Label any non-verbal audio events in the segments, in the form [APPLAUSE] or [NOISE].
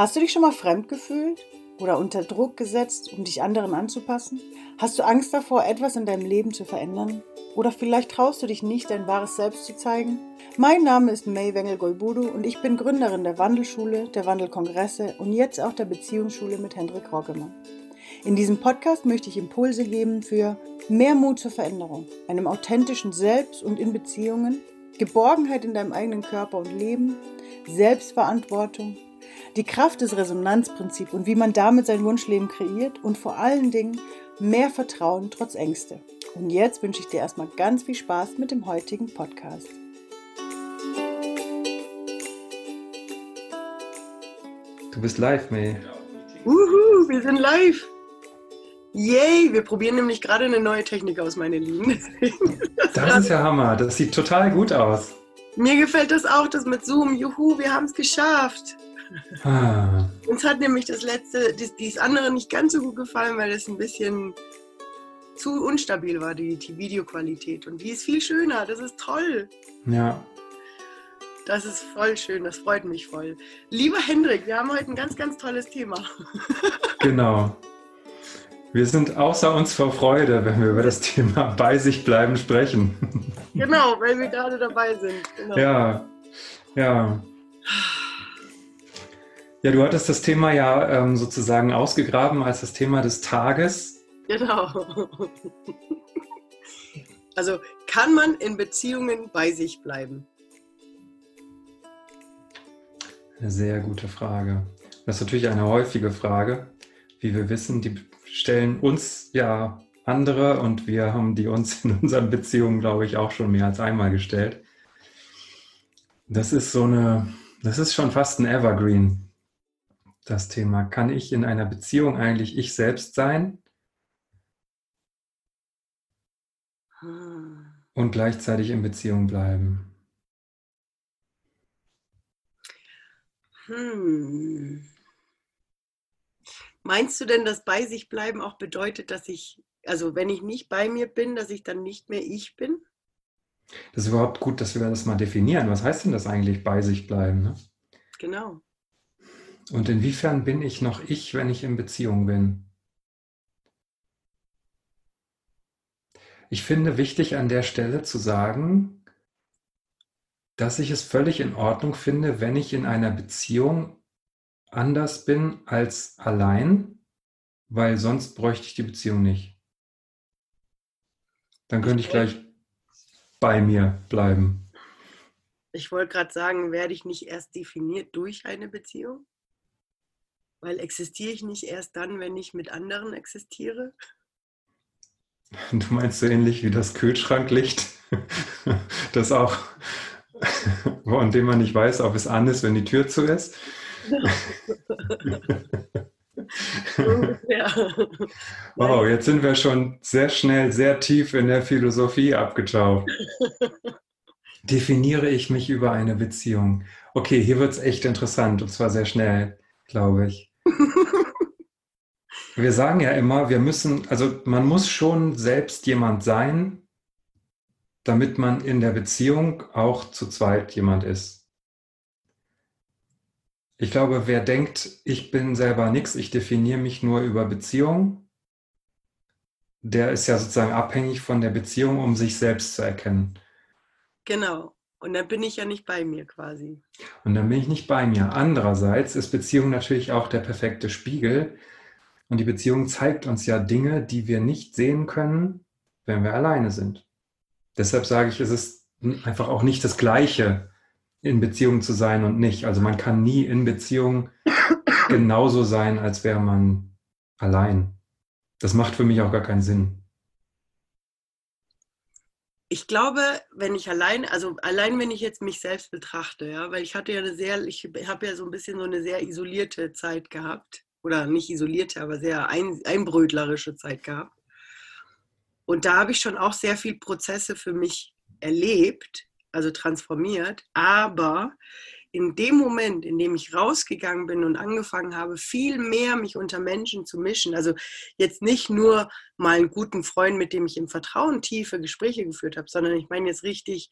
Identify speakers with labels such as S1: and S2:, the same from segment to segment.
S1: Hast du dich schon mal fremd gefühlt oder unter Druck gesetzt, um dich anderen anzupassen? Hast du Angst davor, etwas in deinem Leben zu verändern? Oder vielleicht traust du dich nicht, dein wahres Selbst zu zeigen? Mein Name ist May Wengel-Golbudu und ich bin Gründerin der Wandelschule, der Wandelkongresse und jetzt auch der Beziehungsschule mit Hendrik Roggemann. In diesem Podcast möchte ich Impulse geben für mehr Mut zur Veränderung, einem authentischen Selbst und in Beziehungen, Geborgenheit in deinem eigenen Körper und Leben, Selbstverantwortung, die Kraft des Resonanzprinzips und wie man damit sein Wunschleben kreiert und vor allen Dingen mehr Vertrauen trotz Ängste. Und jetzt wünsche ich dir erstmal ganz viel Spaß mit dem heutigen Podcast.
S2: Du bist live, May.
S1: Uhu, wir sind live. Yay, wir probieren nämlich gerade eine neue Technik aus, meine Lieben.
S2: Das, [LAUGHS] das ist ja Hammer. Das sieht total gut aus.
S1: Mir gefällt das auch, das mit Zoom. Juhu, wir haben es geschafft. Ah. Uns hat nämlich das letzte, das, dieses andere nicht ganz so gut gefallen, weil es ein bisschen zu unstabil war, die, die Videoqualität. Und die ist viel schöner, das ist toll.
S2: Ja.
S1: Das ist voll schön, das freut mich voll. Lieber Hendrik, wir haben heute ein ganz, ganz tolles Thema. [LAUGHS]
S2: Genau. Wir sind außer uns vor Freude, wenn wir über das Thema bei sich bleiben sprechen.
S1: Genau, weil wir gerade dabei sind. Genau.
S2: Ja, ja. Ja, du hattest das Thema ja ähm, sozusagen ausgegraben als das Thema des Tages.
S1: Genau. Also kann man in Beziehungen bei sich bleiben?
S2: Eine sehr gute Frage. Das ist natürlich eine häufige Frage. Wie wir wissen, die stellen uns ja andere und wir haben die uns in unseren Beziehungen, glaube ich, auch schon mehr als einmal gestellt. Das ist so eine, das ist schon fast ein Evergreen das Thema. Kann ich in einer Beziehung eigentlich ich selbst sein? Hm. Und gleichzeitig in Beziehung bleiben?
S1: Hm. Meinst du denn, dass bei sich bleiben auch bedeutet, dass ich, also wenn ich nicht bei mir bin, dass ich dann nicht mehr ich bin?
S2: Das ist überhaupt gut, dass wir das mal definieren. Was heißt denn das eigentlich bei sich bleiben? Ne?
S1: Genau.
S2: Und inwiefern bin ich noch ich, wenn ich in Beziehung bin? Ich finde wichtig an der Stelle zu sagen, dass ich es völlig in Ordnung finde, wenn ich in einer Beziehung anders bin als allein, weil sonst bräuchte ich die Beziehung nicht. Dann könnte ich gleich bei mir bleiben.
S1: Ich wollte gerade sagen, werde ich nicht erst definiert durch eine Beziehung? Weil existiere ich nicht erst dann, wenn ich mit anderen existiere?
S2: Du meinst so ähnlich wie das Kühlschranklicht, [LAUGHS] das auch, [LAUGHS] von dem man nicht weiß, ob es an ist, wenn die Tür zu ist? [LAUGHS] wow, jetzt sind wir schon sehr schnell, sehr tief in der Philosophie abgetaucht. Definiere ich mich über eine Beziehung? Okay, hier wird es echt interessant und zwar sehr schnell, glaube ich. [LAUGHS] Wir sagen ja immer, wir müssen, also man muss schon selbst jemand sein, damit man in der Beziehung auch zu zweit jemand ist. Ich glaube, wer denkt, ich bin selber nichts, ich definiere mich nur über Beziehung, der ist ja sozusagen abhängig von der Beziehung, um sich selbst zu erkennen.
S1: Genau. Und dann bin ich ja nicht bei mir quasi.
S2: Und dann bin ich nicht bei mir. Andererseits ist Beziehung natürlich auch der perfekte Spiegel. Und die Beziehung zeigt uns ja Dinge, die wir nicht sehen können, wenn wir alleine sind. Deshalb sage ich, es ist einfach auch nicht das Gleiche, in Beziehung zu sein und nicht. Also man kann nie in Beziehung genauso sein, als wäre man allein. Das macht für mich auch gar keinen Sinn
S1: ich glaube, wenn ich allein, also allein wenn ich jetzt mich selbst betrachte, ja, weil ich hatte ja eine sehr, ich habe ja so ein bisschen so eine sehr isolierte Zeit gehabt. Oder nicht isolierte, aber sehr ein, einbrötlerische Zeit gehabt. Und da habe ich schon auch sehr viel Prozesse für mich erlebt, also transformiert. Aber in dem Moment, in dem ich rausgegangen bin und angefangen habe, viel mehr mich unter Menschen zu mischen, also jetzt nicht nur mal einen guten Freund, mit dem ich im Vertrauen tiefe Gespräche geführt habe, sondern ich meine jetzt richtig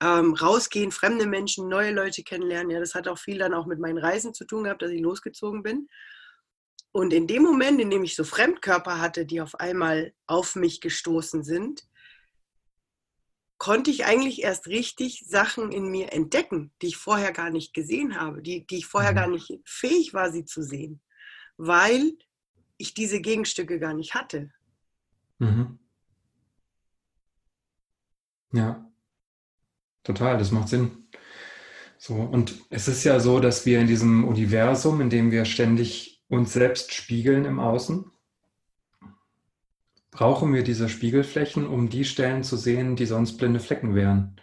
S1: ähm, rausgehen, fremde Menschen, neue Leute kennenlernen. Ja, das hat auch viel dann auch mit meinen Reisen zu tun gehabt, dass ich losgezogen bin. Und in dem Moment, in dem ich so Fremdkörper hatte, die auf einmal auf mich gestoßen sind, konnte ich eigentlich erst richtig Sachen in mir entdecken, die ich vorher gar nicht gesehen habe, die, die ich vorher gar mhm. nicht fähig war, sie zu sehen, weil ich diese Gegenstücke gar nicht hatte. Mhm.
S2: Ja, total, das macht Sinn. So, und es ist ja so, dass wir in diesem Universum, in dem wir ständig uns selbst spiegeln im Außen, brauchen wir diese Spiegelflächen, um die Stellen zu sehen, die sonst blinde Flecken wären.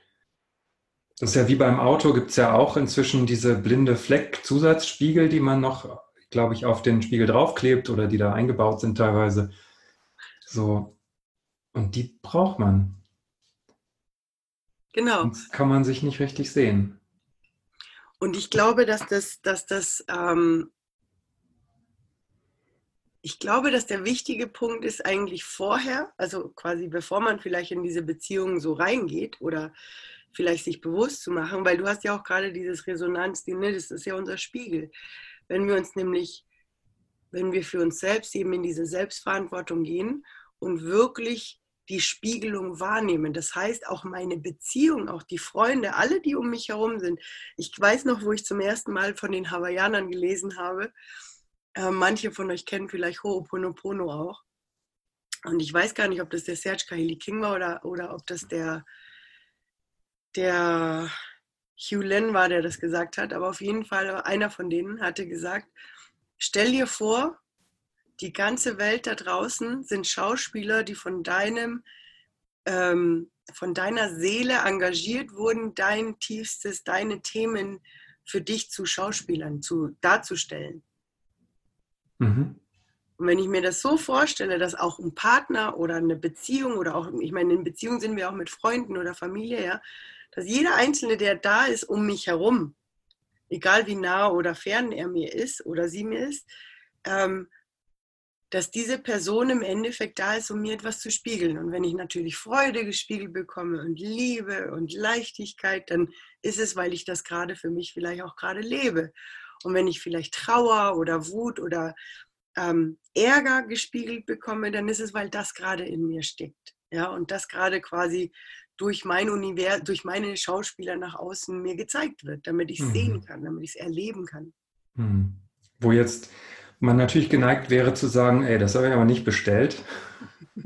S2: Das ist ja wie beim Auto, gibt es ja auch inzwischen diese blinde Fleck-Zusatzspiegel, die man noch, glaube ich, auf den Spiegel draufklebt oder die da eingebaut sind teilweise. So. Und die braucht man.
S1: Genau.
S2: Sonst kann man sich nicht richtig sehen.
S1: Und ich glaube, dass das, dass das ähm, ich glaube, dass der wichtige Punkt ist eigentlich vorher, also quasi bevor man vielleicht in diese Beziehung so reingeht oder vielleicht sich bewusst zu machen, weil du hast ja auch gerade dieses Resonanz, ne, das ist ja unser Spiegel. Wenn wir uns nämlich, wenn wir für uns selbst eben in diese Selbstverantwortung gehen und wirklich die Spiegelung wahrnehmen. Das heißt, auch meine Beziehung, auch die Freunde, alle, die um mich herum sind. Ich weiß noch, wo ich zum ersten Mal von den Hawaiianern gelesen habe äh, manche von euch kennen vielleicht Ho'oponopono auch. Und ich weiß gar nicht, ob das der Serge Kahili King war oder, oder ob das der, der Hugh Len war, der das gesagt hat. Aber auf jeden Fall, einer von denen hatte gesagt, stell dir vor, die ganze Welt da draußen sind Schauspieler, die von deinem, ähm, von deiner Seele engagiert wurden, dein tiefstes, deine Themen für dich zu Schauspielern zu, darzustellen. Mhm. Und wenn ich mir das so vorstelle, dass auch ein Partner oder eine Beziehung oder auch, ich meine, in Beziehung sind wir auch mit Freunden oder Familie, ja, dass jeder Einzelne, der da ist um mich herum, egal wie nah oder fern er mir ist oder sie mir ist, ähm, dass diese Person im Endeffekt da ist, um mir etwas zu spiegeln. Und wenn ich natürlich Freude gespiegelt bekomme und Liebe und Leichtigkeit, dann ist es, weil ich das gerade für mich vielleicht auch gerade lebe. Und wenn ich vielleicht Trauer oder Wut oder ähm, Ärger gespiegelt bekomme, dann ist es, weil das gerade in mir steckt. Ja, und das gerade quasi durch mein Univers, durch meine Schauspieler nach außen mir gezeigt wird, damit ich es mhm. sehen kann, damit ich es erleben kann.
S2: Mhm. Wo jetzt man natürlich geneigt wäre zu sagen, ey, das habe ich aber nicht bestellt. [LAUGHS]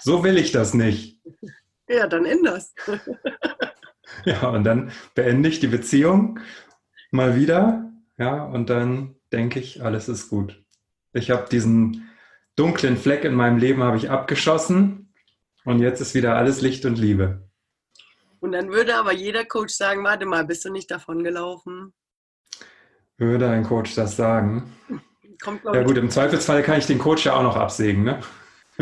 S2: so will ich das nicht.
S1: Ja, dann änderst. [LAUGHS]
S2: ja, und dann beende ich die Beziehung mal wieder ja, und dann denke ich, alles ist gut. Ich habe diesen dunklen Fleck in meinem Leben habe ich abgeschossen und jetzt ist wieder alles Licht und Liebe.
S1: Und dann würde aber jeder Coach sagen, warte mal, bist du nicht davon gelaufen?
S2: Würde ein Coach das sagen? Kommt, ja gut, im Zweifelsfall kann ich den Coach ja auch noch absägen, ne? [LAUGHS]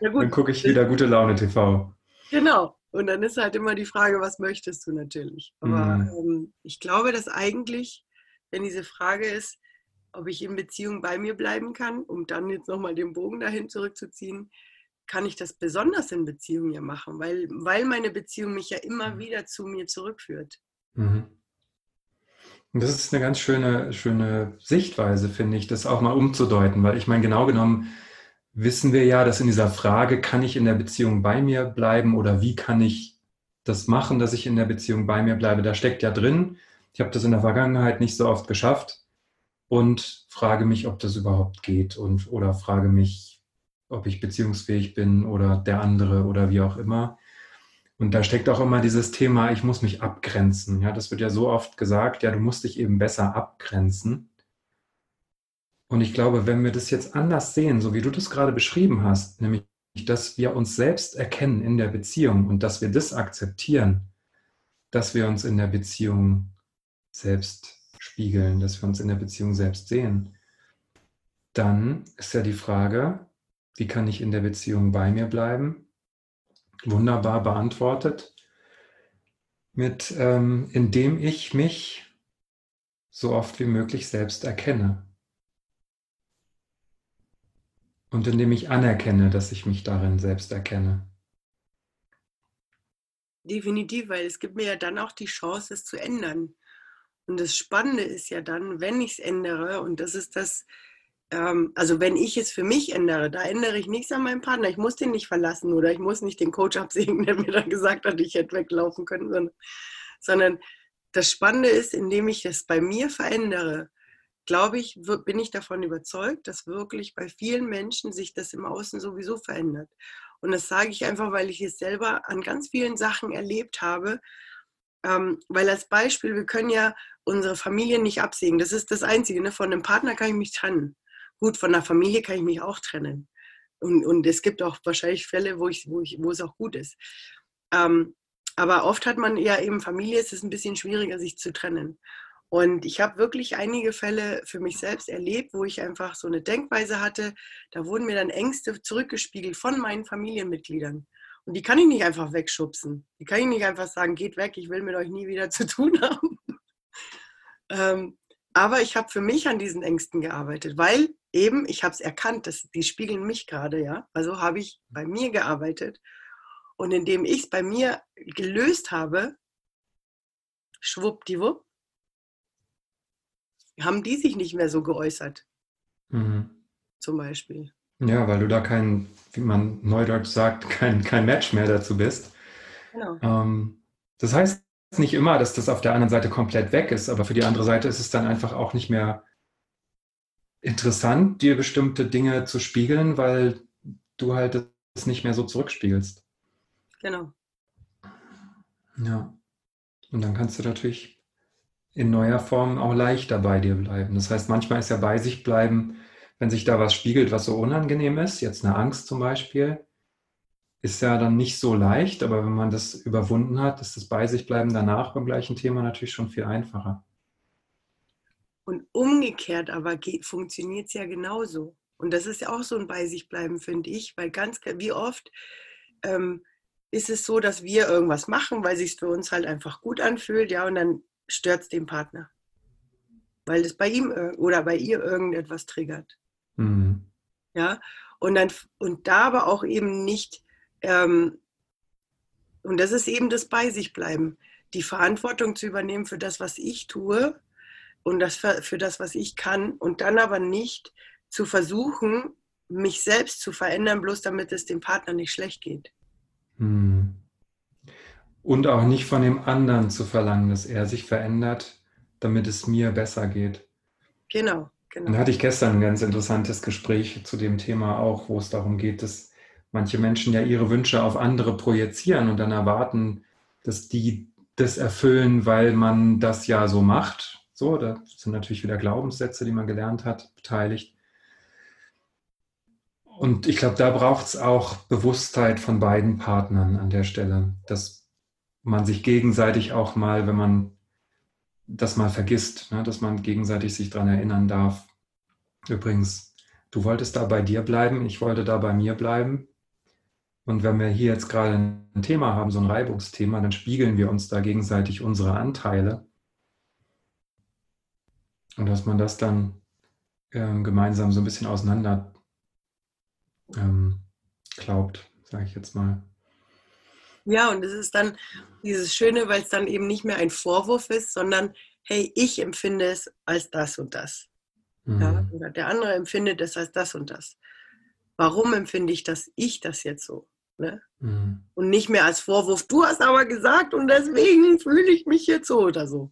S2: ja. Dann gucke ich wieder gute Laune TV.
S1: Genau. Und dann ist halt immer die Frage, was möchtest du natürlich. Aber mhm. ähm, ich glaube, dass eigentlich, wenn diese Frage ist, ob ich in Beziehung bei mir bleiben kann, um dann jetzt nochmal den Bogen dahin zurückzuziehen, kann ich das besonders in Beziehungen ja machen, weil, weil meine Beziehung mich ja immer mhm. wieder zu mir zurückführt. Mhm.
S2: Und das ist eine ganz schöne, schöne Sichtweise, finde ich, das auch mal umzudeuten, weil ich meine, genau genommen, wissen wir ja, dass in dieser Frage, kann ich in der Beziehung bei mir bleiben oder wie kann ich das machen, dass ich in der Beziehung bei mir bleibe, da steckt ja drin, ich habe das in der Vergangenheit nicht so oft geschafft und frage mich, ob das überhaupt geht und oder frage mich, ob ich beziehungsfähig bin oder der andere oder wie auch immer. Und da steckt auch immer dieses Thema, ich muss mich abgrenzen. Ja, das wird ja so oft gesagt, ja, du musst dich eben besser abgrenzen. Und ich glaube, wenn wir das jetzt anders sehen, so wie du das gerade beschrieben hast, nämlich, dass wir uns selbst erkennen in der Beziehung und dass wir das akzeptieren, dass wir uns in der Beziehung selbst spiegeln, dass wir uns in der Beziehung selbst sehen, dann ist ja die Frage, wie kann ich in der Beziehung bei mir bleiben? Wunderbar beantwortet mit, ähm, indem ich mich so oft wie möglich selbst erkenne. Und indem ich anerkenne, dass ich mich darin selbst erkenne.
S1: definitiv, weil es gibt mir ja dann auch die Chance, es zu ändern. Und das Spannende ist ja dann, wenn ich es ändere, und das ist das, ähm, also wenn ich es für mich ändere, da ändere ich nichts an meinem Partner. Ich muss den nicht verlassen oder ich muss nicht den Coach absägen, [LAUGHS] der mir dann gesagt hat, ich hätte weglaufen können, sondern, sondern das Spannende ist, indem ich es bei mir verändere, glaube ich, bin ich davon überzeugt, dass wirklich bei vielen Menschen sich das im Außen sowieso verändert. Und das sage ich einfach, weil ich es selber an ganz vielen Sachen erlebt habe. Ähm, weil als Beispiel, wir können ja unsere Familie nicht absägen. Das ist das Einzige. Ne? Von einem Partner kann ich mich trennen. Gut, von der Familie kann ich mich auch trennen. Und, und es gibt auch wahrscheinlich Fälle, wo, ich, wo, ich, wo es auch gut ist. Ähm, aber oft hat man ja eben Familie, es ist ein bisschen schwieriger, sich zu trennen. Und ich habe wirklich einige Fälle für mich selbst erlebt, wo ich einfach so eine Denkweise hatte. Da wurden mir dann Ängste zurückgespiegelt von meinen Familienmitgliedern. Und die kann ich nicht einfach wegschubsen. Die kann ich nicht einfach sagen, geht weg, ich will mit euch nie wieder zu tun [LAUGHS] haben. ähm, aber ich habe für mich an diesen Ängsten gearbeitet, weil eben, ich habe es erkannt, dass die spiegeln mich gerade, ja. Also habe ich bei mir gearbeitet. Und indem ich es bei mir gelöst habe, schwuppdiwupp, haben die sich nicht mehr so geäußert. Mhm. Zum Beispiel.
S2: Ja, weil du da kein, wie man neudeutsch sagt, kein, kein Match mehr dazu bist. Genau. Ähm, das heißt nicht immer, dass das auf der anderen Seite komplett weg ist, aber für die andere Seite ist es dann einfach auch nicht mehr interessant, dir bestimmte Dinge zu spiegeln, weil du halt es nicht mehr so zurückspiegelst.
S1: Genau.
S2: Ja. Und dann kannst du natürlich in neuer Form auch leichter bei dir bleiben. Das heißt, manchmal ist ja bei sich bleiben, wenn sich da was spiegelt, was so unangenehm ist, jetzt eine Angst zum Beispiel, ist ja dann nicht so leicht, aber wenn man das überwunden hat, ist das bei sich bleiben danach beim gleichen Thema natürlich schon viel einfacher.
S1: Und umgekehrt aber funktioniert es ja genauso. Und das ist ja auch so ein bei sich bleiben, finde ich, weil ganz, wie oft ähm, ist es so, dass wir irgendwas machen, weil sich für uns halt einfach gut anfühlt, ja, und dann stört es den Partner. Weil es bei ihm oder bei ihr irgendetwas triggert. Mhm. Ja, und, dann, und da aber auch eben nicht, ähm, und das ist eben das bei sich bleiben, die Verantwortung zu übernehmen für das, was ich tue und das für, für das, was ich kann und dann aber nicht zu versuchen, mich selbst zu verändern, bloß damit es dem Partner nicht schlecht geht. Mhm.
S2: Und auch nicht von dem anderen zu verlangen, dass er sich verändert, damit es mir besser geht.
S1: Genau, genau.
S2: Dann hatte ich gestern ein ganz interessantes Gespräch zu dem Thema auch, wo es darum geht, dass manche Menschen ja ihre Wünsche auf andere projizieren und dann erwarten, dass die das erfüllen, weil man das ja so macht. So, da sind natürlich wieder Glaubenssätze, die man gelernt hat, beteiligt. Und ich glaube, da braucht es auch Bewusstheit von beiden Partnern an der Stelle, dass man sich gegenseitig auch mal, wenn man das mal vergisst, ne, dass man gegenseitig sich daran erinnern darf. Übrigens, du wolltest da bei dir bleiben, ich wollte da bei mir bleiben. Und wenn wir hier jetzt gerade ein Thema haben, so ein Reibungsthema, dann spiegeln wir uns da gegenseitig unsere Anteile. Und dass man das dann ähm, gemeinsam so ein bisschen auseinander ähm, glaubt, sage ich jetzt mal.
S1: Ja, und es ist dann dieses Schöne, weil es dann eben nicht mehr ein Vorwurf ist, sondern hey, ich empfinde es als das und das. Mhm. Ja, oder der andere empfindet es als das und das. Warum empfinde ich das, ich das jetzt so? Ne? Mhm. Und nicht mehr als Vorwurf, du hast aber gesagt und deswegen fühle ich mich jetzt so oder so.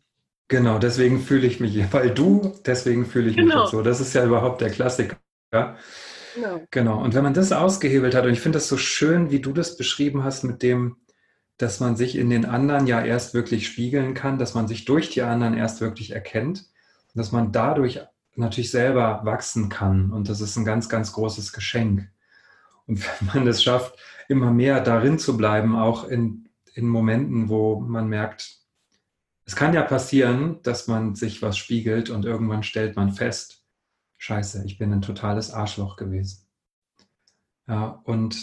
S2: Genau, deswegen fühle ich mich, [LAUGHS] weil du, deswegen fühle ich genau. mich jetzt so. Das ist ja überhaupt der Klassiker. Genau. genau. Und wenn man das ausgehebelt hat, und ich finde das so schön, wie du das beschrieben hast mit dem, dass man sich in den anderen ja erst wirklich spiegeln kann, dass man sich durch die anderen erst wirklich erkennt dass man dadurch natürlich selber wachsen kann. Und das ist ein ganz, ganz großes Geschenk. Und [LAUGHS] wenn man es schafft, immer mehr darin zu bleiben, auch in, in Momenten, wo man merkt, es kann ja passieren, dass man sich was spiegelt und irgendwann stellt man fest, scheiße, ich bin ein totales Arschloch gewesen. Ja, und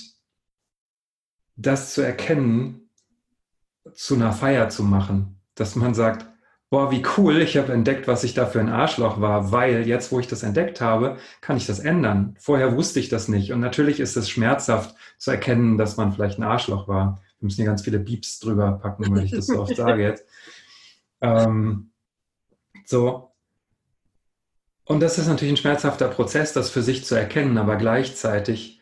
S2: das zu erkennen, zu einer Feier zu machen. Dass man sagt, boah, wie cool, ich habe entdeckt, was ich da für ein Arschloch war, weil jetzt, wo ich das entdeckt habe, kann ich das ändern. Vorher wusste ich das nicht. Und natürlich ist es schmerzhaft zu erkennen, dass man vielleicht ein Arschloch war. wir müssen hier ganz viele Beeps drüber packen, weil ich das so oft sage jetzt. [LAUGHS] Ähm, so. Und das ist natürlich ein schmerzhafter Prozess, das für sich zu erkennen, aber gleichzeitig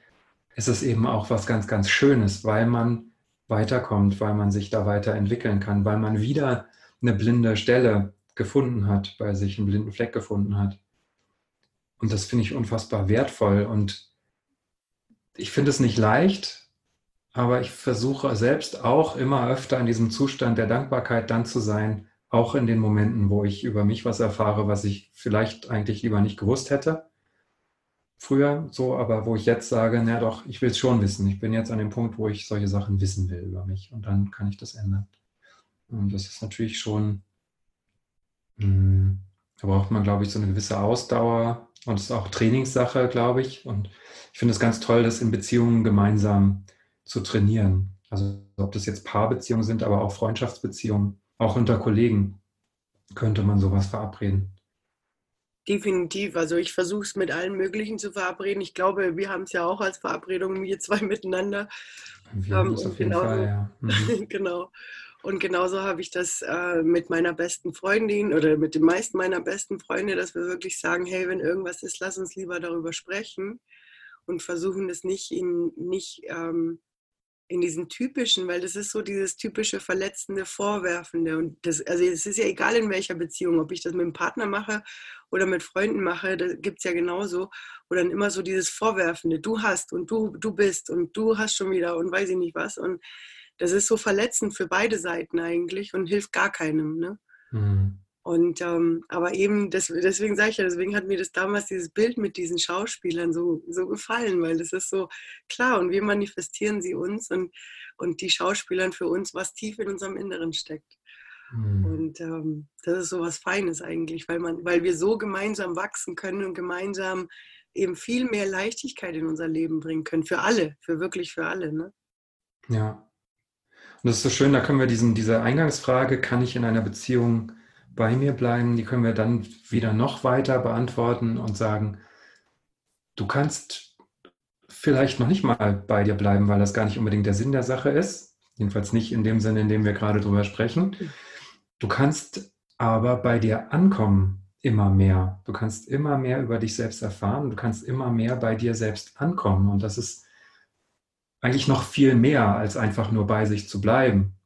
S2: ist es eben auch was ganz, ganz Schönes, weil man weiterkommt, weil man sich da weiterentwickeln kann, weil man wieder eine blinde Stelle gefunden hat, bei sich einen blinden Fleck gefunden hat. Und das finde ich unfassbar wertvoll. Und ich finde es nicht leicht, aber ich versuche selbst auch immer öfter in diesem Zustand der Dankbarkeit dann zu sein, auch in den Momenten, wo ich über mich was erfahre, was ich vielleicht eigentlich lieber nicht gewusst hätte. Früher so, aber wo ich jetzt sage, na doch, ich will es schon wissen. Ich bin jetzt an dem Punkt, wo ich solche Sachen wissen will über mich und dann kann ich das ändern. Und das ist natürlich schon, mh, hm, da braucht man, glaube ich, so eine gewisse Ausdauer und es ist auch Trainingssache, glaube ich. Und ich finde es ganz toll, das in Beziehungen gemeinsam zu trainieren. Also ob das jetzt Paarbeziehungen sind, aber auch Freundschaftsbeziehungen, auch unter Kollegen könnte man sowas verabreden.
S1: Definitiv. Also ich versuche es mit allen möglichen zu verabreden. Ich glaube, wir haben es ja auch als Verabredung, wir zwei [LAUGHS] miteinander.
S2: Wir haben es auf jeden genauso, Fall, ja.
S1: Mhm. [LAUGHS] genau. Und genauso habe ich das äh, mit meiner besten Freundin oder mit den meisten meiner besten Freunde, dass wir wirklich sagen, hey, wenn irgendwas ist, lass uns lieber darüber sprechen und versuchen das nicht in, nicht, ähm, in diesen typischen, weil das ist so dieses typische verletzende, vorwerfende. Und das, also es ist ja egal in welcher Beziehung, ob ich das mit einem Partner mache oder mit Freunden mache, da gibt es ja genauso. Oder dann immer so dieses Vorwerfende, du hast und du, du bist und du hast schon wieder und weiß ich nicht was. Und das ist so verletzend für beide Seiten eigentlich und hilft gar keinem. Ne? Mhm. Und ähm, aber eben, das, deswegen sage ich ja, deswegen hat mir das damals dieses Bild mit diesen Schauspielern so, so gefallen, weil das ist so klar und wir manifestieren sie uns und, und die Schauspielern für uns, was tief in unserem Inneren steckt. Mhm. Und ähm, das ist so was Feines eigentlich, weil, man, weil wir so gemeinsam wachsen können und gemeinsam eben viel mehr Leichtigkeit in unser Leben bringen können. Für alle, für wirklich für alle. Ne?
S2: Ja, und das ist so schön, da können wir diesen, diese Eingangsfrage, kann ich in einer Beziehung bei mir bleiben, die können wir dann wieder noch weiter beantworten und sagen, du kannst vielleicht noch nicht mal bei dir bleiben, weil das gar nicht unbedingt der Sinn der Sache ist. Jedenfalls nicht in dem Sinne, in dem wir gerade drüber sprechen. Du kannst aber bei dir ankommen immer mehr. Du kannst immer mehr über dich selbst erfahren. Du kannst immer mehr bei dir selbst ankommen. Und das ist eigentlich noch viel mehr, als einfach nur bei sich zu bleiben.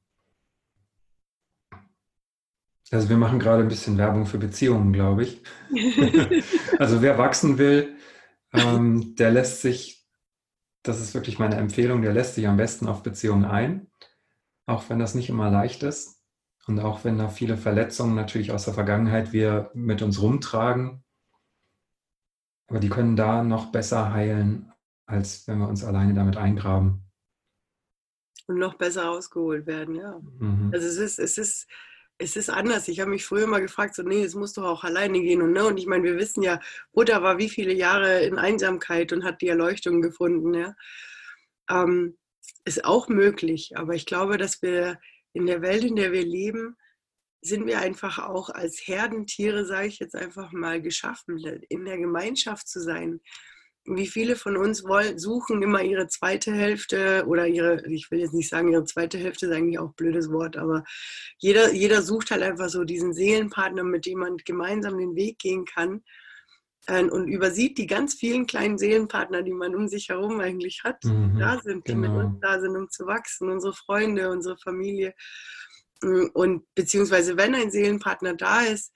S2: Also wir machen gerade ein bisschen Werbung für Beziehungen, glaube ich. [LAUGHS] also wer wachsen will, ähm, der lässt sich, das ist wirklich meine Empfehlung, der lässt sich am besten auf Beziehungen ein, auch wenn das nicht immer leicht ist und auch wenn da viele Verletzungen natürlich aus der Vergangenheit wir mit uns rumtragen. Aber die können da noch besser heilen, als wenn wir uns alleine damit eingraben.
S1: Und noch besser rausgeholt werden, ja. Mhm. Also es ist, es ist, es ist anders. Ich habe mich früher mal gefragt, so, nee, es muss doch auch alleine gehen. Und, ne? und ich meine, wir wissen ja, Buddha war wie viele Jahre in Einsamkeit und hat die Erleuchtung gefunden, ja. Ähm, ist auch möglich, aber ich glaube, dass wir in der Welt, in der wir leben, sind wir einfach auch als Herdentiere, sage ich jetzt einfach mal, geschaffen, in der Gemeinschaft zu sein wie viele von uns wollen, suchen immer ihre zweite Hälfte oder ihre, ich will jetzt nicht sagen, ihre zweite Hälfte ist eigentlich auch ein blödes Wort, aber jeder, jeder sucht halt einfach so diesen Seelenpartner, mit dem man gemeinsam den Weg gehen kann ähm, und übersieht die ganz vielen kleinen Seelenpartner, die man um sich herum eigentlich hat, mhm, da sind, die genau. mit uns da sind, um zu wachsen, unsere Freunde, unsere Familie. Und beziehungsweise wenn ein Seelenpartner da ist,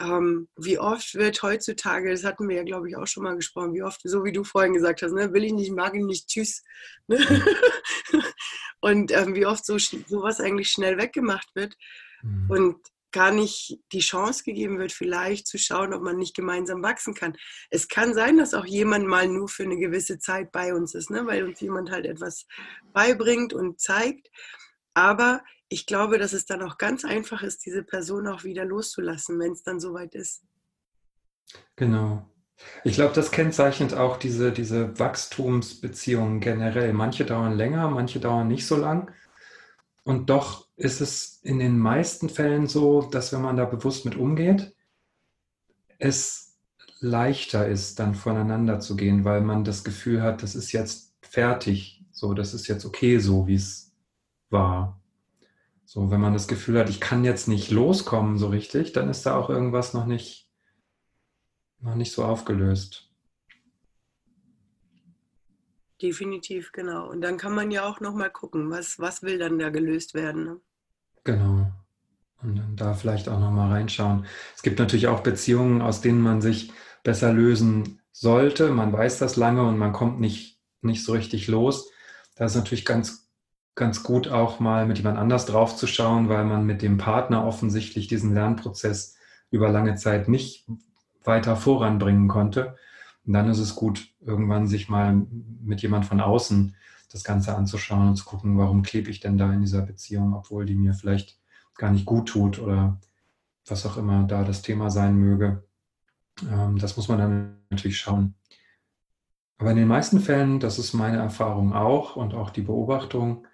S1: ähm, wie oft wird heutzutage, das hatten wir ja, glaube ich, auch schon mal gesprochen, wie oft, so wie du vorhin gesagt hast, ne, will ich nicht, mag ich nicht, tschüss. Ne? [LAUGHS] und ähm, wie oft so sowas eigentlich schnell weggemacht wird mhm. und gar nicht die Chance gegeben wird, vielleicht zu schauen, ob man nicht gemeinsam wachsen kann. Es kann sein, dass auch jemand mal nur für eine gewisse Zeit bei uns ist, ne? weil uns jemand halt etwas beibringt und zeigt. Aber ich glaube, dass es dann auch ganz einfach ist, diese Person auch wieder loszulassen, wenn es dann soweit ist.
S2: Genau. Ich glaube, das kennzeichnet auch diese, diese Wachstumsbeziehungen generell. Manche dauern länger, manche dauern nicht so lang. Und doch ist es in den meisten Fällen so, dass wenn man da bewusst mit umgeht, es leichter ist, dann voneinander zu gehen, weil man das Gefühl hat, das ist jetzt fertig, so, das ist jetzt okay so, wie es war. So, wenn man das Gefühl hat, ich kann jetzt nicht loskommen so richtig, dann ist da auch irgendwas noch nicht, noch nicht so aufgelöst.
S1: Definitiv, genau. Und dann kann man ja auch nochmal gucken, was, was will dann da gelöst werden. Ne?
S2: Genau. Und dann da vielleicht auch nochmal reinschauen. Es gibt natürlich auch Beziehungen, aus denen man sich besser lösen sollte. Man weiß das lange und man kommt nicht, nicht so richtig los. Da ist natürlich ganz, ganz gut auch mal mit jemand anders drauf zu schauen, weil man mit dem Partner offensichtlich diesen Lernprozess über lange Zeit nicht weiter voranbringen konnte. Und dann ist es gut, irgendwann sich mal mit jemand von außen das Ganze anzuschauen und zu gucken, warum klebe ich denn da in dieser Beziehung, obwohl die mir vielleicht gar nicht gut tut oder was auch immer da das Thema sein möge. Ähm, das muss man dann natürlich schauen. Aber in den meisten Fällen, das ist meine Erfahrung auch und auch die Beobachtung,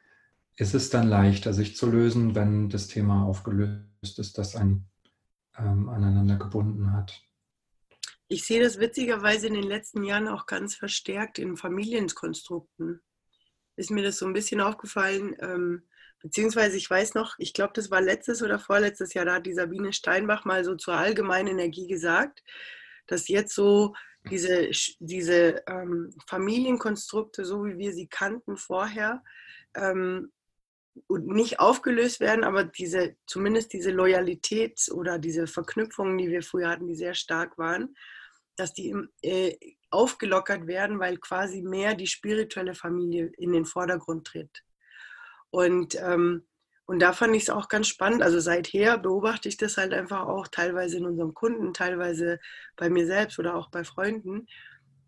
S2: ist es dann leichter, sich zu lösen, wenn das Thema aufgelöst ist, das einen ähm, aneinander gebunden hat.
S1: Ich sehe das witzigerweise in den letzten Jahren auch ganz verstärkt in Familienkonstrukten. Ist mir das so ein bisschen aufgefallen, ähm, beziehungsweise ich weiß noch, ich glaube, das war letztes oder vorletztes Jahr, da hat die Sabine Steinbach mal so zur allgemeinen Energie gesagt, dass jetzt so diese, diese ähm, Familienkonstrukte, so wie wir sie kannten vorher, ähm, nicht aufgelöst werden, aber diese, zumindest diese Loyalität oder diese Verknüpfungen, die wir früher hatten, die sehr stark waren, dass die äh, aufgelockert werden, weil quasi mehr die spirituelle Familie in den Vordergrund tritt. Und, ähm, und da fand ich es auch ganz spannend. Also seither beobachte ich das halt einfach auch teilweise in unserem Kunden, teilweise bei mir selbst oder auch bei Freunden,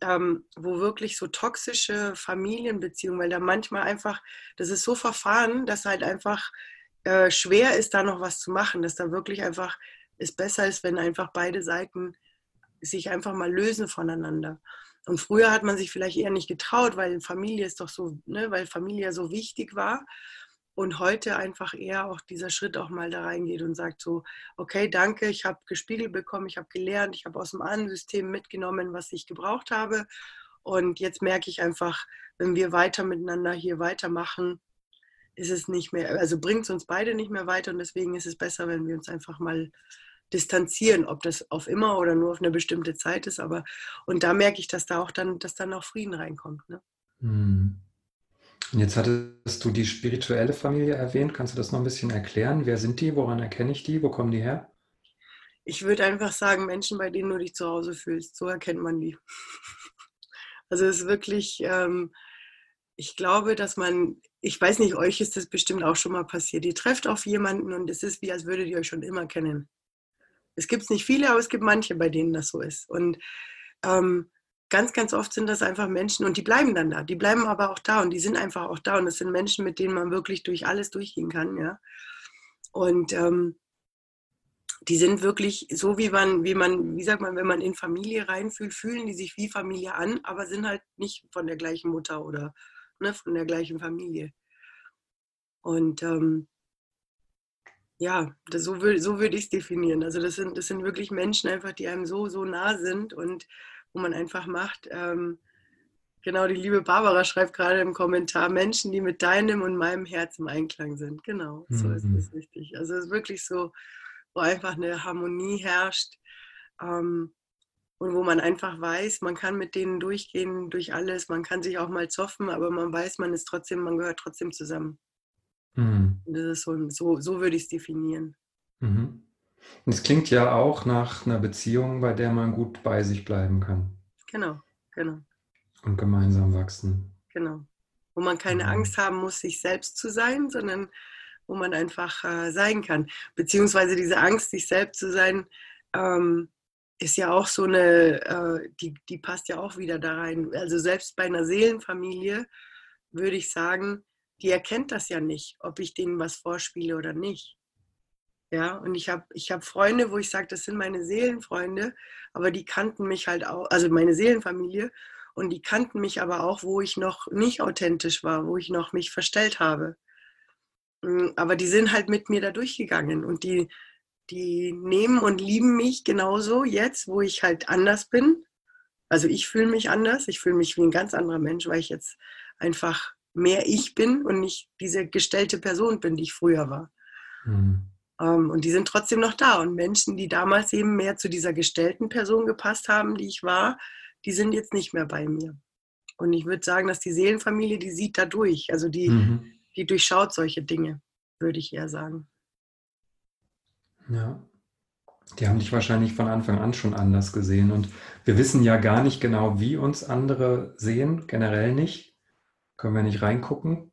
S1: ähm, wo wirklich so toxische Familienbeziehungen, weil da manchmal einfach, das ist so verfahren, dass halt einfach äh, schwer ist, da noch was zu machen, dass da wirklich einfach es besser ist, wenn einfach beide Seiten sich einfach mal lösen voneinander. Und früher hat man sich vielleicht eher nicht getraut, weil Familie ist doch so, ne, weil Familie so wichtig war. Und heute einfach eher auch dieser Schritt auch mal da reingeht und sagt so, okay, danke, ich habe gespiegelt bekommen, ich habe gelernt, ich habe aus dem anderen System mitgenommen, was ich gebraucht habe. Und jetzt merke ich einfach, wenn wir weiter miteinander hier weitermachen, ist es nicht mehr, also bringt es uns beide nicht mehr weiter und deswegen ist es besser, wenn wir uns einfach mal distanzieren, ob das auf immer oder nur auf eine bestimmte Zeit ist. Aber und da merke ich, dass da auch dann, dass dann auch Frieden reinkommt. Ne?
S2: Hm. Und jetzt hattest du die spirituelle Familie erwähnt. Kannst du das noch ein bisschen erklären? Wer sind die? Woran erkenne ich die? Wo kommen die her?
S1: Ich würde einfach sagen, Menschen, bei denen du dich zu Hause fühlst. So erkennt man die. [LAUGHS] Also es ist wirklich, ähm, ich glaube, dass man, ich weiß nicht, euch ist das bestimmt auch schon mal passiert. Ihr trefft auf jemanden und es ist wie, als würdet ihr euch schon immer kennen. Es gibt nicht viele, aber es gibt manche, bei denen das so ist. Und ähm, ganz, ganz oft sind das einfach Menschen und die bleiben dann da. Die bleiben aber auch da und die sind einfach auch da. Und das sind Menschen, mit denen man wirklich durch alles durchgehen kann. Ja? Und ähm, die sind wirklich so, wie man, wie man, wie sagt man, wenn man in Familie reinfühlt, fühlen die sich wie Familie an, aber sind halt nicht von der gleichen Mutter oder ne, von der gleichen Familie. Und ähm, ja, das, so, so würde ich es definieren. Also das sind, das sind wirklich Menschen einfach, die einem so, so nah sind und wo man einfach macht. Ähm, genau, die liebe Barbara schreibt gerade im Kommentar, Menschen, die mit deinem und meinem Herz im Einklang sind. Genau, so mhm. ist es richtig. Also es ist wirklich so, wo einfach eine Harmonie herrscht. Ähm, und wo man einfach weiß, man kann mit denen durchgehen durch alles, man kann sich auch mal zoffen, aber man weiß, man ist trotzdem, man gehört trotzdem zusammen. Mhm. Das ist so, so, so würde ich es definieren.
S2: Mhm. Und es klingt ja auch nach einer Beziehung, bei der man gut bei sich bleiben kann.
S1: Genau, genau.
S2: Und gemeinsam wachsen.
S1: Genau. Wo man keine mhm. Angst haben muss, sich selbst zu sein, sondern wo man einfach äh, sein kann. Beziehungsweise diese Angst, sich selbst zu sein, ähm, ist ja auch so eine, äh, die, die passt ja auch wieder da rein. Also selbst bei einer Seelenfamilie würde ich sagen, die erkennt das ja nicht, ob ich denen was vorspiele oder nicht. Ja, und ich habe ich hab Freunde, wo ich sage, das sind meine Seelenfreunde, aber die kannten mich halt auch, also meine Seelenfamilie, und die kannten mich aber auch, wo ich noch nicht authentisch war, wo ich noch mich verstellt habe. Mm, aber die sind halt mit mir da durchgegangen und die, die nehmen und lieben mich genauso jetzt, wo ich halt anders bin. Also ich fühle mich anders, ich fühle mich wie ein ganz anderer Mensch, weil ich jetzt einfach mehr ich bin und nicht diese gestellte Person bin, die ich früher war. Mhm. Ähm, und die sind trotzdem noch da. Und Menschen, die damals eben mehr zu dieser gestellten Person gepasst haben, die ich war, die sind jetzt nicht mehr bei mir. Und ich würde sagen, dass die Seelenfamilie, die sieht da durch. Also die, mhm. die durchschaut solche Dinge, würde ich eher sagen.
S2: Ja. Die haben dich wahrscheinlich von Anfang an schon anders gesehen. Und wir wissen ja gar nicht genau, wie uns andere sehen, generell nicht. Können wir nicht reingucken.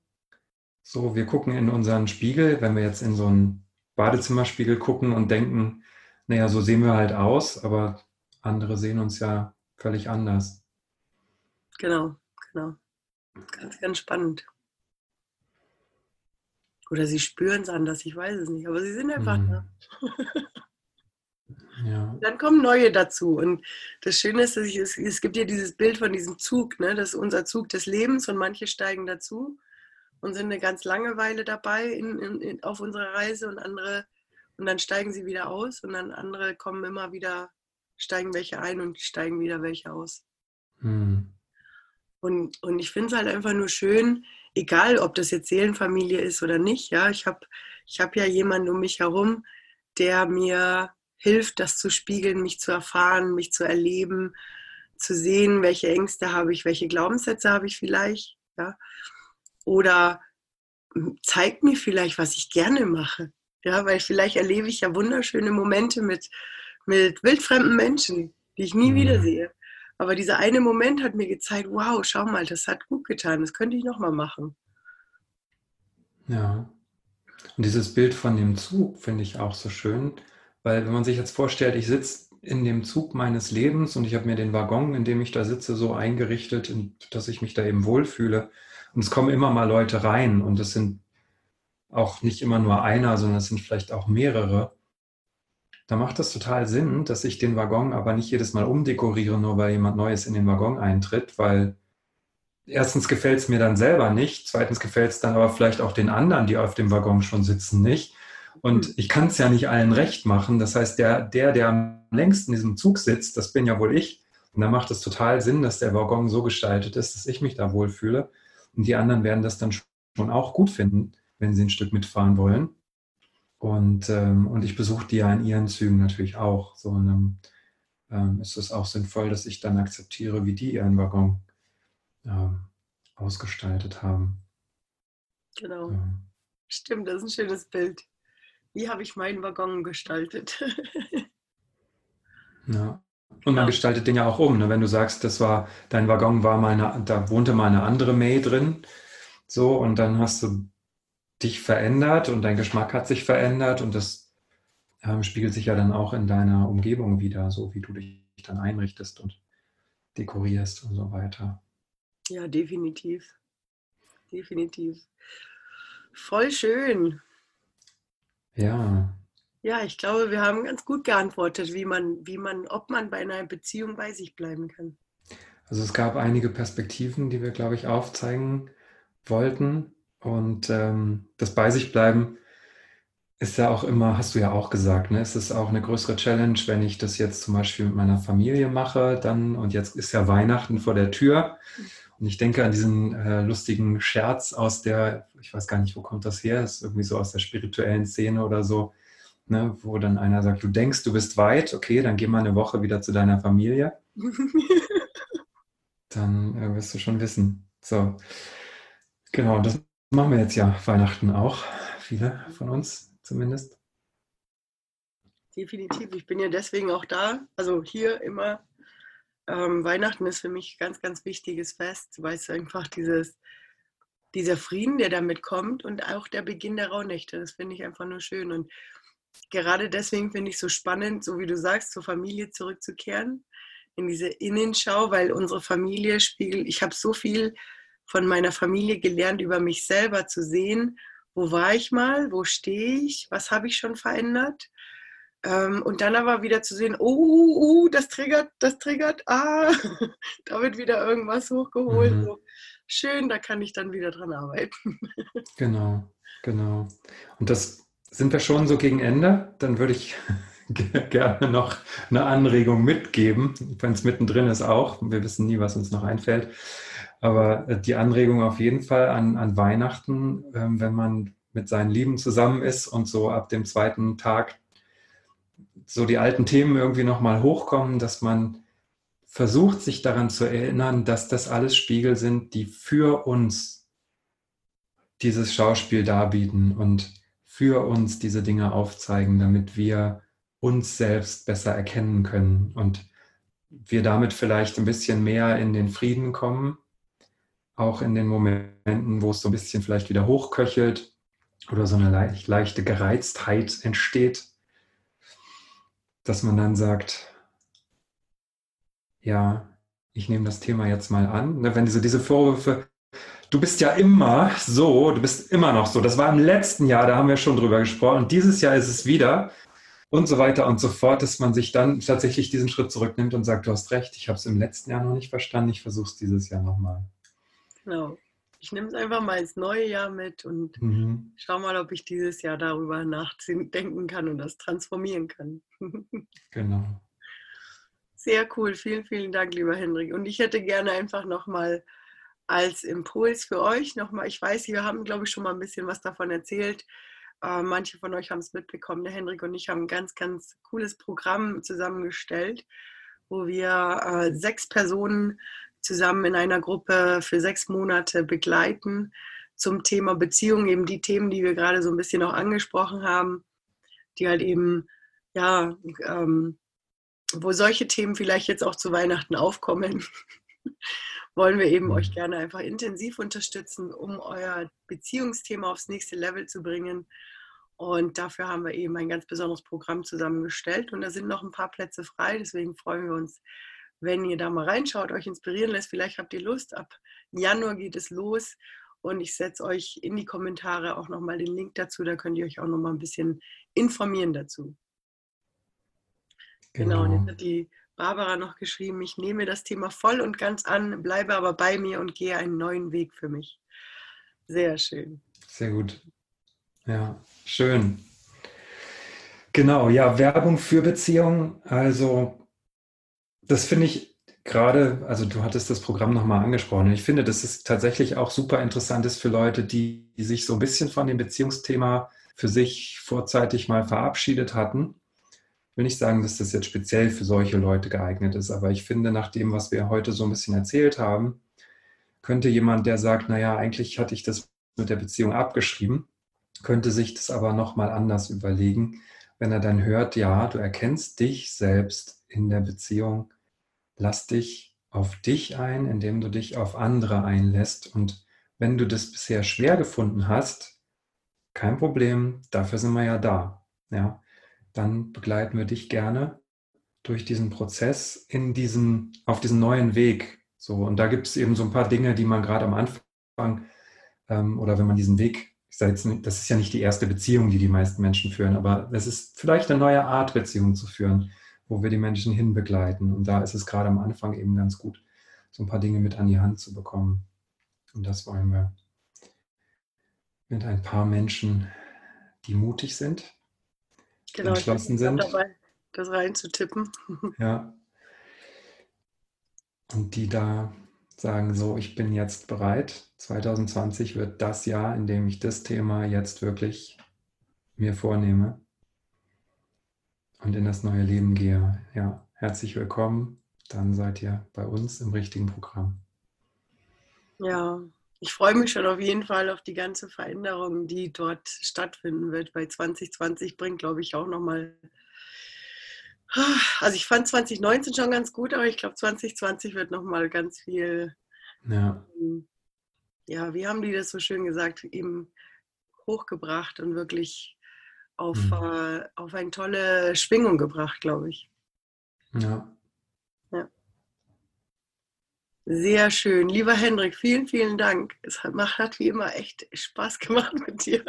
S2: So, wir gucken in unseren Spiegel, wenn wir jetzt in so einen Badezimmerspiegel gucken und denken, naja, so sehen wir halt aus, aber andere sehen uns ja völlig anders.
S1: Genau, genau. Ganz, ganz spannend. Oder sie spüren es anders, ich weiß es nicht, aber sie sind einfach mhm. da. [LAUGHS] ja. Dann kommen neue dazu. Und das Schöne ist, dass ich, es, es gibt ja dieses Bild von diesem Zug, ne? das ist unser Zug des Lebens und manche steigen dazu und sind eine ganz lange Weile dabei in, in, in, auf unserer Reise und andere, und dann steigen sie wieder aus und dann andere kommen immer wieder, steigen welche ein und steigen wieder welche aus. Mhm. Und, und ich finde es halt einfach nur schön, egal ob das jetzt Seelenfamilie ist oder nicht. Ja, ich habe ich hab ja jemanden um mich herum, der mir hilft, das zu spiegeln, mich zu erfahren, mich zu erleben, zu sehen, welche Ängste habe ich, welche Glaubenssätze habe ich vielleicht. Ja? Oder zeigt mir vielleicht, was ich gerne mache. Ja, weil vielleicht erlebe ich ja wunderschöne Momente mit, mit wildfremden Menschen, die ich nie mhm. wiedersehe. Aber dieser eine Moment hat mir gezeigt, wow, schau mal, das hat gut getan, das könnte ich nochmal machen.
S2: Ja. Und dieses Bild von dem Zug finde ich auch so schön, weil wenn man sich jetzt vorstellt, ich sitze in dem Zug meines Lebens und ich habe mir den Waggon, in dem ich da sitze, so eingerichtet, dass ich mich da eben wohlfühle. Und es kommen immer mal Leute rein und es sind auch nicht immer nur einer, sondern es sind vielleicht auch mehrere da macht es total Sinn, dass ich den Waggon aber nicht jedes Mal umdekoriere, nur weil jemand Neues in den Waggon eintritt, weil erstens gefällt es mir dann selber nicht, zweitens gefällt es dann aber vielleicht auch den anderen, die auf dem Waggon schon sitzen, nicht. Und hm. ich kann es ja nicht allen recht machen. Das heißt, der, der, der am längsten in diesem Zug sitzt, das bin ja wohl ich. Und da macht es total Sinn, dass der Waggon so gestaltet ist, dass ich mich da wohlfühle. Und die anderen werden das dann schon auch gut finden, wenn sie ein Stück mitfahren wollen. Und, ähm, und ich besuche die ja in ihren Zügen natürlich auch. So dann ähm, ist es auch sinnvoll, dass ich dann akzeptiere, wie die ihren Waggon ähm, ausgestaltet haben.
S1: Genau. Ja. Stimmt, das ist ein schönes Bild. Wie habe ich meinen Waggon gestaltet? [LAUGHS]
S2: ja. Und man gestaltet den ja auch um. Ne? Wenn du sagst, das war, dein Waggon war meine, da wohnte mal eine andere May drin. So, und dann hast du dich verändert und dein Geschmack hat sich verändert und das ähm, spiegelt sich ja dann auch in deiner Umgebung wieder, so wie du dich dann einrichtest und dekorierst und so weiter.
S1: Ja, definitiv. Definitiv. Voll schön.
S2: Ja.
S1: Ja, ich glaube, wir haben ganz gut geantwortet, wie man, wie man, ob man bei einer Beziehung bei sich bleiben kann.
S2: Also es gab einige Perspektiven, die wir, glaube ich, aufzeigen wollten. Und ähm, das bei sich bleiben ist ja auch immer, hast du ja auch gesagt, ne? es ist auch eine größere Challenge, wenn ich das jetzt zum Beispiel mit meiner Familie mache, dann und jetzt ist ja Weihnachten vor der Tür. Und ich denke an diesen äh, lustigen Scherz aus der, ich weiß gar nicht, wo kommt das her, ist irgendwie so aus der spirituellen Szene oder so, ne? wo dann einer sagt, du denkst, du bist weit, okay, dann geh mal eine Woche wieder zu deiner Familie. [LAUGHS] dann äh, wirst du schon wissen. So, genau, das machen wir jetzt ja Weihnachten auch, viele von uns zumindest.
S1: Definitiv. Ich bin ja deswegen auch da. Also hier immer. Ähm, Weihnachten ist für mich ein ganz, ganz wichtiges Fest, weil es einfach dieses, dieser Frieden, der damit kommt und auch der Beginn der Rauhnächte, das finde ich einfach nur schön. Und gerade deswegen finde ich es so spannend, so wie du sagst, zur Familie zurückzukehren, in diese Innenschau, weil unsere Familie spiegelt, ich habe so viel von meiner Familie gelernt, über mich selber zu sehen, wo war ich mal, wo stehe ich, was habe ich schon verändert. Ähm, und dann aber wieder zu sehen, oh, uh, das triggert, das triggert, ah, [LAUGHS] da wird wieder irgendwas hochgeholt. Mhm. Schön, da kann ich dann wieder dran arbeiten. [LAUGHS]
S2: genau, genau. Und das sind wir schon so gegen Ende. Dann würde ich [LAUGHS] gerne noch eine Anregung mitgeben, wenn es mittendrin ist auch. Wir wissen nie, was uns noch einfällt. Aber äh, die Anregung auf jeden Fall an, an Weihnachten, ähm, wenn man mit seinen Lieben zusammen ist und so ab dem zweiten Tag so die alten Themen irgendwie nochmal hochkommen, dass man versucht, sich daran zu erinnern, dass das alles Spiegel sind, die für uns dieses Schauspiel darbieten und für uns diese Dinge aufzeigen, damit wir uns selbst besser erkennen können und wir damit vielleicht ein bisschen mehr in den Frieden kommen, auch in den Momenten, wo es so ein bisschen vielleicht wieder hochköchelt oder so eine leicht, leichte Gereiztheit entsteht, dass man dann sagt, ja, ich nehme das Thema jetzt mal an. Ne, wenn diese, diese Vorwürfe, du bist ja immer so, du bist immer noch so. Das war im letzten Jahr, da haben wir schon drüber gesprochen. Und dieses Jahr ist es wieder und so weiter und so fort, dass man sich dann tatsächlich diesen Schritt zurücknimmt und sagt, du hast recht, ich habe es im letzten Jahr noch nicht verstanden, ich versuche es dieses Jahr nochmal.
S1: Genau. Ich nehme es einfach mal ins neue Jahr mit und mhm. schau mal, ob ich dieses Jahr darüber nachdenken kann und das transformieren kann. [LAUGHS]
S2: genau.
S1: Sehr cool. Vielen, vielen Dank, lieber Hendrik. Und ich hätte gerne einfach nochmal als Impuls für euch nochmal, ich weiß, wir haben, glaube ich, schon mal ein bisschen was davon erzählt. Äh, manche von euch haben es mitbekommen. Der Hendrik und ich haben ein ganz, ganz cooles Programm zusammengestellt, wo wir äh, sechs Personen zusammen in einer Gruppe für sechs Monate begleiten zum Thema Beziehung, eben die Themen, die wir gerade so ein bisschen auch angesprochen haben, die halt eben, ja, ähm, wo solche Themen vielleicht jetzt auch zu Weihnachten aufkommen, [LAUGHS] wollen wir eben mhm. euch gerne einfach intensiv unterstützen, um euer Beziehungsthema aufs nächste Level zu bringen. Und dafür haben wir eben ein ganz besonderes Programm zusammengestellt. Und da sind noch ein paar Plätze frei. Deswegen freuen wir uns, wenn ihr da mal reinschaut, euch inspirieren lässt. Vielleicht habt ihr Lust. Ab Januar geht es los. Und ich setze euch in die Kommentare auch nochmal den Link dazu. Da könnt ihr euch auch nochmal ein bisschen informieren dazu. Genau. genau, und jetzt hat die Barbara noch geschrieben, ich nehme das Thema voll und ganz an, bleibe aber bei mir und gehe einen neuen Weg für mich. Sehr schön.
S2: Sehr gut. Ja, schön. Genau, ja, Werbung für Beziehungen. Also, das finde ich gerade, also du hattest das Programm nochmal angesprochen. Ich finde, das ist tatsächlich auch super interessant ist für Leute, die, die sich so ein bisschen von dem Beziehungsthema für sich vorzeitig mal verabschiedet hatten will nicht sagen, dass das jetzt speziell für solche Leute geeignet ist, aber ich finde, nach dem, was wir heute so ein bisschen erzählt haben, könnte jemand, der sagt, naja, eigentlich hatte ich das mit der Beziehung abgeschrieben, könnte sich das aber nochmal anders überlegen, wenn er dann hört, ja, du erkennst dich selbst in der Beziehung, lass dich auf dich ein, indem du dich auf andere einlässt. Und wenn du das bisher schwer gefunden hast, kein Problem, dafür sind wir ja da. Ja, dann begleiten wir dich gerne durch diesen Prozess in diesen, auf diesen neuen Weg. So, und da gibt es eben so ein paar Dinge, die man gerade am Anfang ähm, oder wenn man diesen Weg, jetzt, das ist ja nicht die erste Beziehung, die die meisten Menschen führen, aber es ist vielleicht eine neue Art, Beziehung zu führen, wo wir die Menschen hinbegleiten. Und da ist es gerade am Anfang eben ganz gut, so ein paar Dinge mit an die Hand zu bekommen. Und das wollen wir mit ein paar Menschen, die mutig sind, genau, entschlossen sind. Dabei,
S1: das reinzutippen. [LAUGHS]
S2: Ja. Und die da sagen, so, ich bin jetzt bereit. 2020 wird das Jahr, in dem ich das Thema jetzt wirklich mir vornehme und in das neue Leben gehe. Ja, herzlich willkommen. Dann seid ihr bei uns im richtigen Programm.
S1: Ja, ich freue mich schon auf jeden Fall auf die ganze Veränderung, die dort stattfinden wird. Bei 2020 bringt, glaube ich, auch nochmal. Also ich fand 2019 schon ganz gut, aber ich glaube 2020 wird nochmal ganz viel. Ja. Ähm, ja, wie haben die das so schön gesagt, eben hochgebracht und wirklich auf, mhm. äh, auf eine tolle Schwingung gebracht, glaube ich.
S2: Ja.
S1: Ja. Sehr schön. Lieber Hendrik, vielen, vielen Dank. Es hat, hat wie immer echt Spaß gemacht [LAUGHS] mit dir.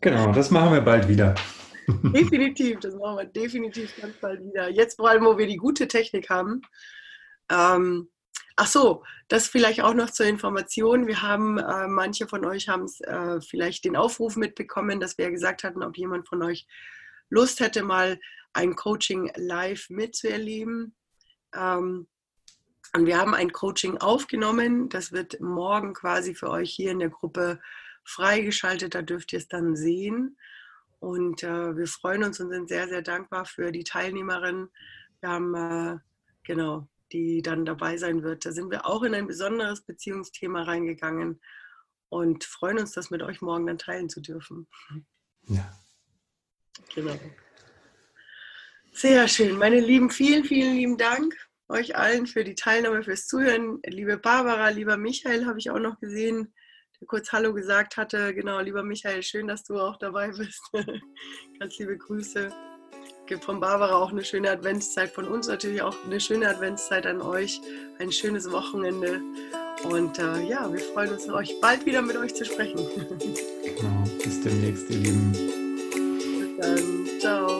S2: Genau, das machen wir bald wieder. [LAUGHS]
S1: Definitiv, das machen wir definitiv ganz bald wieder. Jetzt vor allem, wo wir die gute Technik haben. Ähm, ach so, das vielleicht auch noch zur Information. Wir haben, äh, manche von euch haben äh, vielleicht den Aufruf mitbekommen, dass wir gesagt hatten, ob jemand von euch Lust hätte, mal ein Coaching live mitzuerleben. Ähm, Und wir haben ein Coaching aufgenommen. Das wird morgen quasi für euch hier in der Gruppe freigeschaltet. Da dürft ihr es dann sehen. Und äh, wir freuen uns und sind sehr, sehr dankbar für die Teilnehmerin. Wir haben, äh, genau, die dann dabei sein wird. Da sind wir auch in ein besonderes Beziehungsthema reingegangen und freuen uns, das mit euch morgen dann teilen zu dürfen.
S2: Ja.
S1: Genau. Sehr schön. Meine Lieben, vielen, vielen lieben Dank euch allen für die Teilnahme, fürs Zuhören. Liebe Barbara, lieber Michael, habe ich auch noch gesehen, der kurz Hallo gesagt hatte. Genau, lieber Michael, schön, dass du auch dabei bist. [LAUGHS] Ganz liebe Grüße. Gibt von Barbara auch eine schöne Adventszeit, von uns natürlich auch eine schöne Adventszeit an euch. Ein schönes Wochenende. Und äh, ja, wir freuen uns, euch bald wieder mit euch zu sprechen. [LAUGHS]
S2: Genau. Bis demnächst, ihr Lieben.
S1: Bis dann. Ciao.